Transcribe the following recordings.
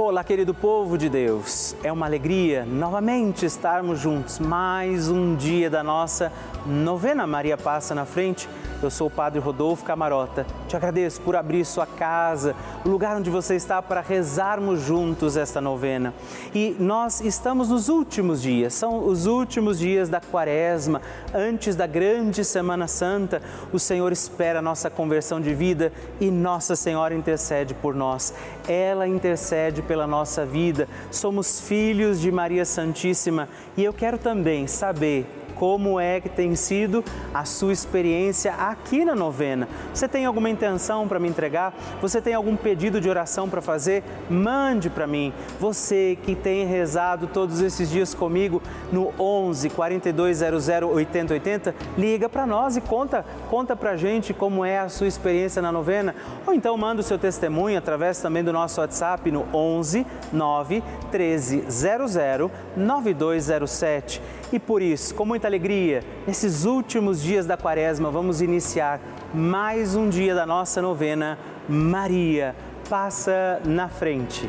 Olá, querido povo de Deus. É uma alegria novamente estarmos juntos. Mais um dia da nossa novena Maria Passa na Frente. Eu sou o Padre Rodolfo Camarota. Te agradeço por abrir sua casa, o lugar onde você está para rezarmos juntos esta novena. E nós estamos nos últimos dias, são os últimos dias da Quaresma, antes da grande Semana Santa. O Senhor espera a nossa conversão de vida e Nossa Senhora intercede por nós. Ela intercede pela nossa vida. Somos filhos de Maria Santíssima e eu quero também saber como é que tem sido a sua experiência aqui na novena. Você tem alguma intenção para me entregar? Você tem algum pedido de oração para fazer? Mande para mim. Você que tem rezado todos esses dias comigo no 11 4200 8080, liga para nós e conta, conta para gente como é a sua experiência na novena. Ou então manda o seu testemunho através também do nosso WhatsApp no 11 9 13 00 9207. E por isso, com muita alegria, nesses últimos dias da quaresma, vamos iniciar mais um dia da nossa novena. Maria passa na frente.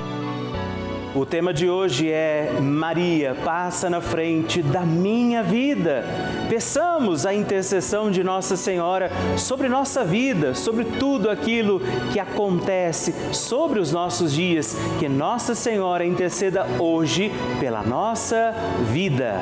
O tema de hoje é Maria, passa na frente da minha vida. Peçamos a intercessão de Nossa Senhora sobre nossa vida, sobre tudo aquilo que acontece sobre os nossos dias. Que Nossa Senhora interceda hoje pela nossa vida.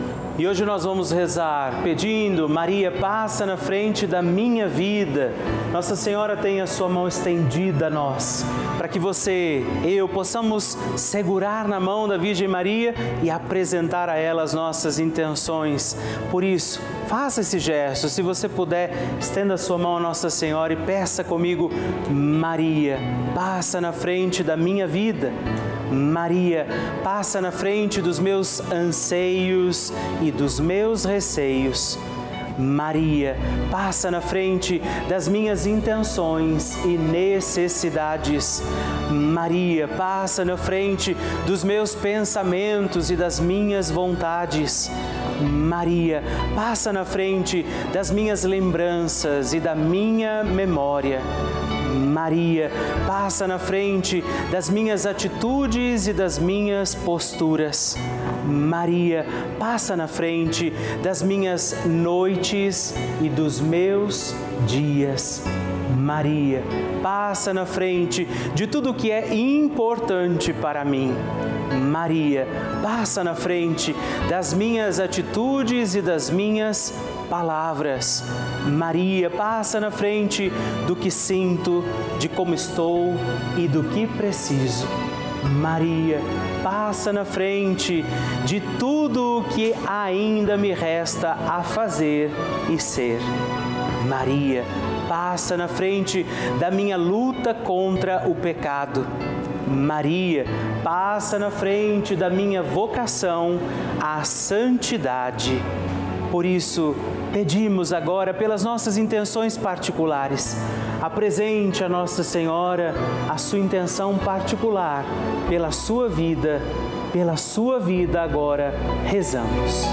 E hoje nós vamos rezar pedindo, Maria, passa na frente da minha vida. Nossa Senhora tem a sua mão estendida a nós, para que você, eu, possamos segurar na mão da Virgem Maria e apresentar a ela as nossas intenções. Por isso, faça esse gesto. Se você puder, estenda a sua mão a Nossa Senhora e peça comigo, Maria, passa na frente da minha vida. Maria, passa na frente dos meus anseios e dos meus receios. Maria, passa na frente das minhas intenções e necessidades. Maria, passa na frente dos meus pensamentos e das minhas vontades. Maria, passa na frente das minhas lembranças e da minha memória. Maria, passa na frente das minhas atitudes e das minhas posturas. Maria, passa na frente das minhas noites e dos meus dias. Maria, passa na frente de tudo que é importante para mim. Maria, passa na frente das minhas atitudes e das minhas palavras. Maria, passa na frente do que sinto, de como estou e do que preciso. Maria, passa na frente de tudo o que ainda me resta a fazer e ser. Maria, passa na frente da minha luta contra o pecado. Maria, passa na frente da minha vocação à santidade. Por isso, pedimos agora pelas nossas intenções particulares. Apresente a Nossa Senhora a sua intenção particular pela sua vida, pela sua vida agora rezamos.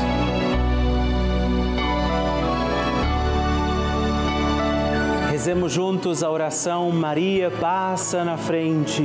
Rezemos juntos a oração Maria passa na frente.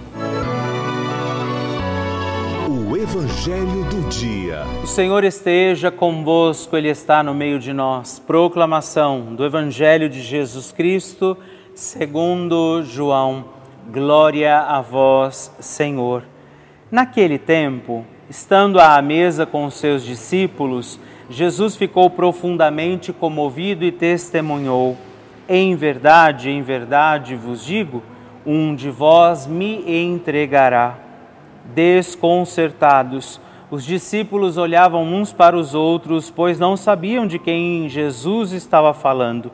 Evangelho do Dia. O Senhor esteja convosco, Ele está no meio de nós. Proclamação do Evangelho de Jesus Cristo, segundo João. Glória a vós, Senhor. Naquele tempo, estando à mesa com os seus discípulos, Jesus ficou profundamente comovido e testemunhou: Em verdade, em verdade vos digo, um de vós me entregará. Desconcertados, os discípulos olhavam uns para os outros, pois não sabiam de quem Jesus estava falando.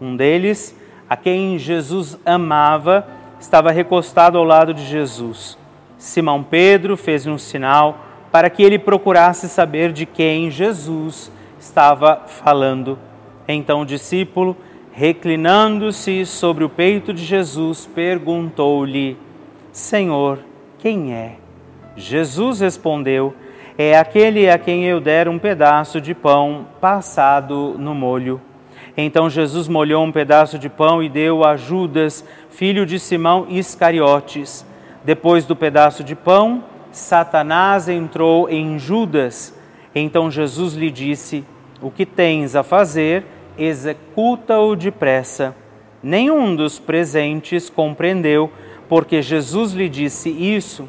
Um deles, a quem Jesus amava, estava recostado ao lado de Jesus. Simão Pedro fez um sinal para que ele procurasse saber de quem Jesus estava falando. Então o discípulo, reclinando-se sobre o peito de Jesus, perguntou-lhe: Senhor, quem é? Jesus respondeu: É aquele a quem eu der um pedaço de pão passado no molho. Então Jesus molhou um pedaço de pão e deu a Judas, filho de Simão Iscariotes. Depois do pedaço de pão, Satanás entrou em Judas. Então Jesus lhe disse: O que tens a fazer, executa-o depressa. Nenhum dos presentes compreendeu, porque Jesus lhe disse isso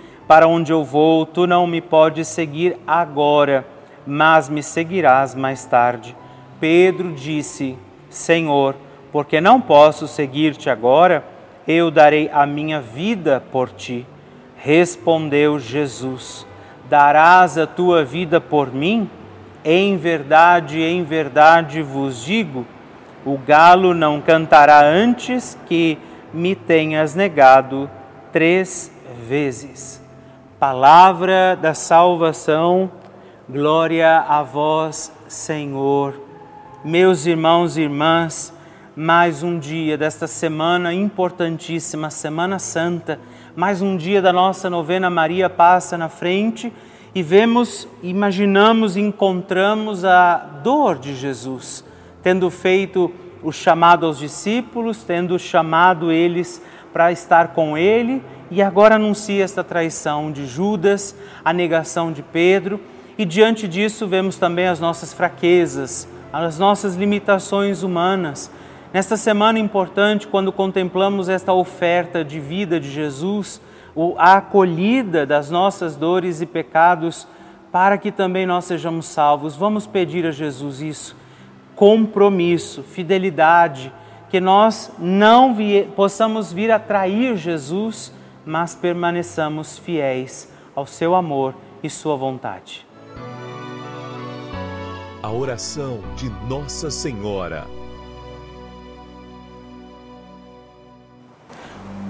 Para onde eu vou, tu não me podes seguir agora, mas me seguirás mais tarde. Pedro disse: Senhor, porque não posso seguir-te agora, eu darei a minha vida por ti. Respondeu Jesus: Darás a tua vida por mim? Em verdade, em verdade vos digo o galo não cantará antes que me tenhas negado três vezes. Palavra da salvação, glória a vós, Senhor. Meus irmãos e irmãs, mais um dia desta semana importantíssima, Semana Santa, mais um dia da nossa novena Maria passa na frente e vemos, imaginamos, encontramos a dor de Jesus tendo feito o chamado aos discípulos, tendo chamado eles para estar com ele, e agora anuncia esta traição de Judas, a negação de Pedro, e diante disso vemos também as nossas fraquezas, as nossas limitações humanas. Nesta semana importante, quando contemplamos esta oferta de vida de Jesus, a acolhida das nossas dores e pecados, para que também nós sejamos salvos, vamos pedir a Jesus isso compromisso, fidelidade, que nós não vi, possamos vir a trair Jesus, mas permaneçamos fiéis ao seu amor e sua vontade. A oração de Nossa Senhora.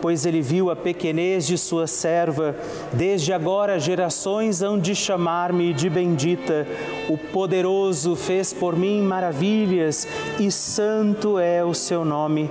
pois ele viu a pequenez de sua serva. Desde agora gerações hão de chamar-me de bendita. O poderoso fez por mim maravilhas e santo é o seu nome.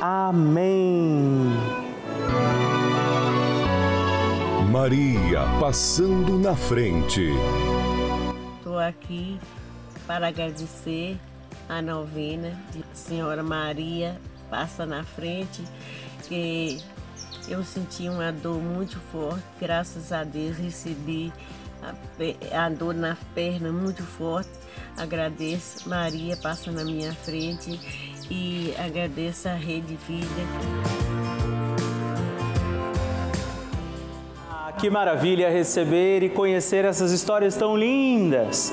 Amém. Maria passando na frente. aqui para agradecer a novena de Senhora Maria Passa na Frente, que eu senti uma dor muito forte, graças a Deus recebi a, a dor na perna muito forte. Agradeço Maria passa na minha frente e agradeço a Rede Vida. Que maravilha receber e conhecer essas histórias tão lindas.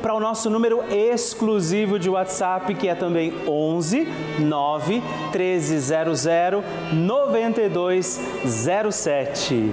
para o nosso número exclusivo de WhatsApp, que é também 11 9 1300 9207.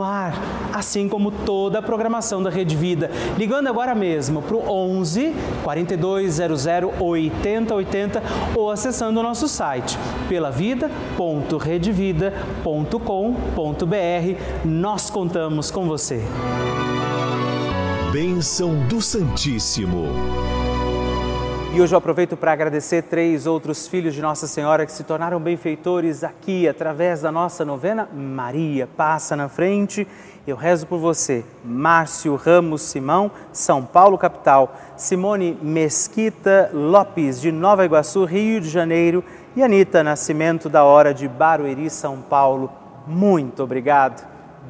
ar, assim como toda a programação da Rede Vida. Ligando agora mesmo para o 11 42 8080 ou acessando o nosso site pelavida.redevida.com.br. Nós contamos com você. Bênção do Santíssimo. E hoje eu aproveito para agradecer três outros filhos de Nossa Senhora que se tornaram benfeitores aqui através da nossa novena Maria Passa na Frente eu rezo por você, Márcio Ramos Simão, São Paulo, capital, Simone Mesquita Lopes, de Nova Iguaçu, Rio de Janeiro, e Anitta Nascimento, da Hora de Barueri, São Paulo. Muito obrigado.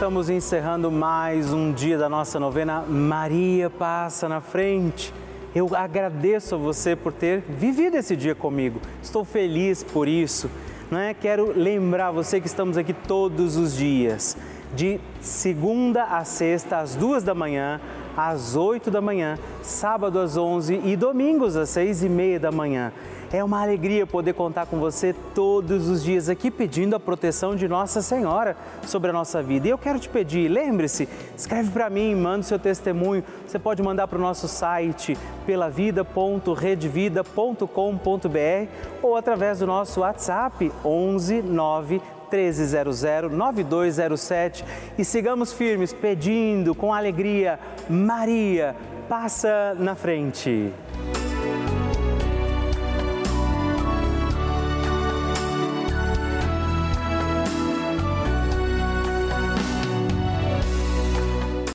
Estamos encerrando mais um dia da nossa novena Maria Passa na Frente. Eu agradeço a você por ter vivido esse dia comigo. Estou feliz por isso. Não é? Quero lembrar você que estamos aqui todos os dias, de segunda a sexta, às duas da manhã, às oito da manhã, sábado às onze e domingos às seis e meia da manhã. É uma alegria poder contar com você todos os dias aqui pedindo a proteção de Nossa Senhora sobre a nossa vida. E eu quero te pedir, lembre-se, escreve para mim, manda o seu testemunho. Você pode mandar para o nosso site pelavida.redvida.com.br ou através do nosso WhatsApp 11 9 1300 9207 e sigamos firmes pedindo com alegria, Maria, passa na frente.